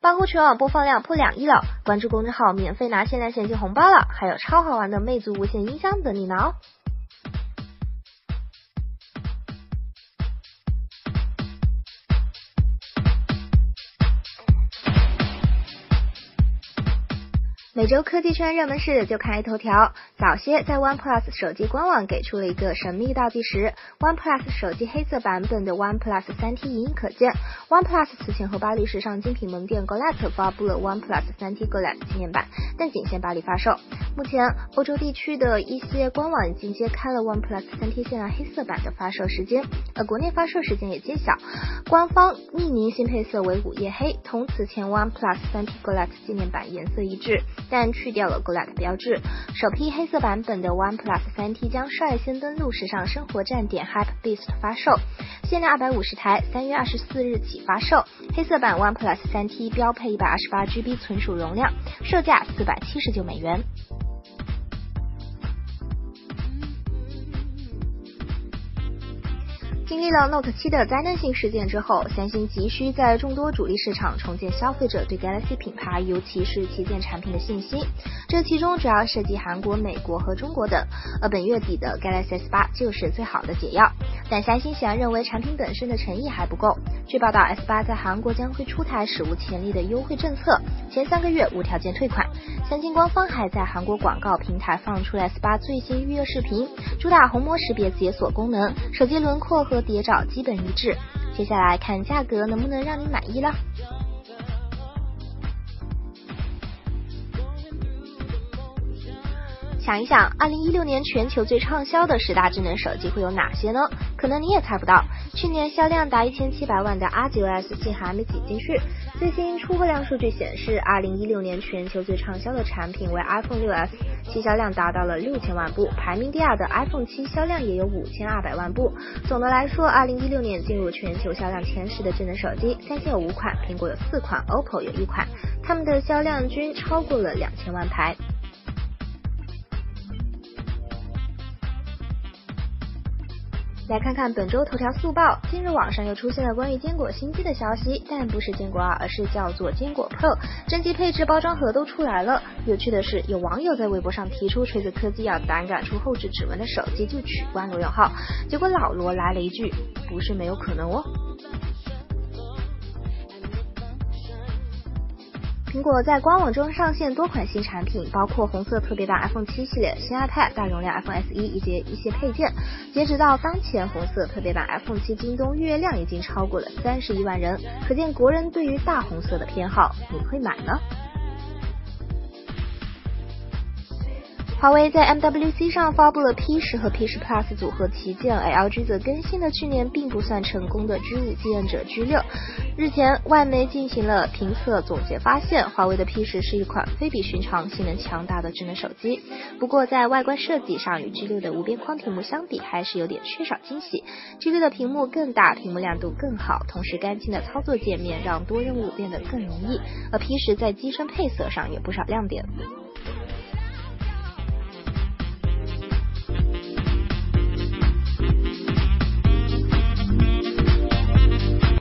八股全网播放量破两亿了，关注公众号免费拿限量现金红包了，还有超好玩的魅族无线音箱等你拿哦。每周科技圈热门事就看一头条。早些在 OnePlus 手机官网给出了一个神秘倒计时，OnePlus 手机黑色版本的 OnePlus 三 T 隐隐可见。OnePlus 此前和巴黎时尚精品门店 Galate 发布了 OnePlus 三 T Golotte 纪念版，但仅限巴黎发售。目前欧洲地区的一些官网已经揭开了 OnePlus 3T 限量黑色版的发售时间，而国内发售时间也揭晓。官方匿名新配色为午夜黑，同此前 OnePlus 3T Golette 纪念版颜色一致。但去掉了 Golette 标志。首批黑色版本的 OnePlus 3T 将率先登陆时尚生活站点 Hypebeast 发售，限量二百五十台，三月二十四日起发售。黑色版 OnePlus 3T 标配一百二十八 GB 存储容量，售价四百七十九美元。经历了 Note 7的灾难性事件之后，三星急需在众多主力市场重建消费者对 Galaxy 品牌，尤其是旗舰产品的信心。这其中主要涉及韩国、美国和中国等。而本月底的 Galaxy S8 就是最好的解药。但三星显然认为产品本身的诚意还不够。据报道，S8 在韩国将会出台史无前例的优惠政策，前三个月无条件退款。三星官方还在韩国广告平台放出了 S8 最新预热视频，主打虹膜识别解锁功能，手机轮廓和和谍照基本一致，接下来看价格能不能让你满意了。想一想，二零一六年全球最畅销的十大智能手机会有哪些呢？可能你也猜不到，去年销量达一千七百万的 R9S 竟还没挤进去。最新出货量数据显示，二零一六年全球最畅销的产品为 iPhone 6s，其销量达到了六千万部，排名第二的 iPhone 七销量也有五千二百万部。总的来说，二零一六年进入全球销量前十的智能手机，三星有五款，苹果有四款，OPPO 有一款，它们的销量均超过了两千万台。来看看本周头条速报。今日网上又出现了关于坚果新机的消息，但不是坚果二，而是叫做坚果 Pro。真机配置、包装盒都出来了。有趣的是，有网友在微博上提出锤子科技要胆敢出后置指纹的手机就取关罗永浩，结果老罗来了一句：不是没有可能哦。苹果在官网中上线多款新产品，包括红色特别版 iPhone 七系列、新 iPad、大容量 iPhone SE 以及一些配件。截止到当前，红色特别版 iPhone 七京东月量已经超过了三十一万人，可见国人对于大红色的偏好。你会买呢？华为在 MWC 上发布了 P 十和 P 十 Plus 组合旗舰，LG 则更新了去年并不算成功的 G 五继任者 G 六。日前，外媒进行了评测总结，发现华为的 P 十是一款非比寻常、性能强大的智能手机。不过，在外观设计上，与 G 六的无边框屏幕相比，还是有点缺少惊喜。G 六的屏幕更大，屏幕亮度更好，同时干净的操作界面让多任务变得更容易。而 P 十在机身配色上有不少亮点。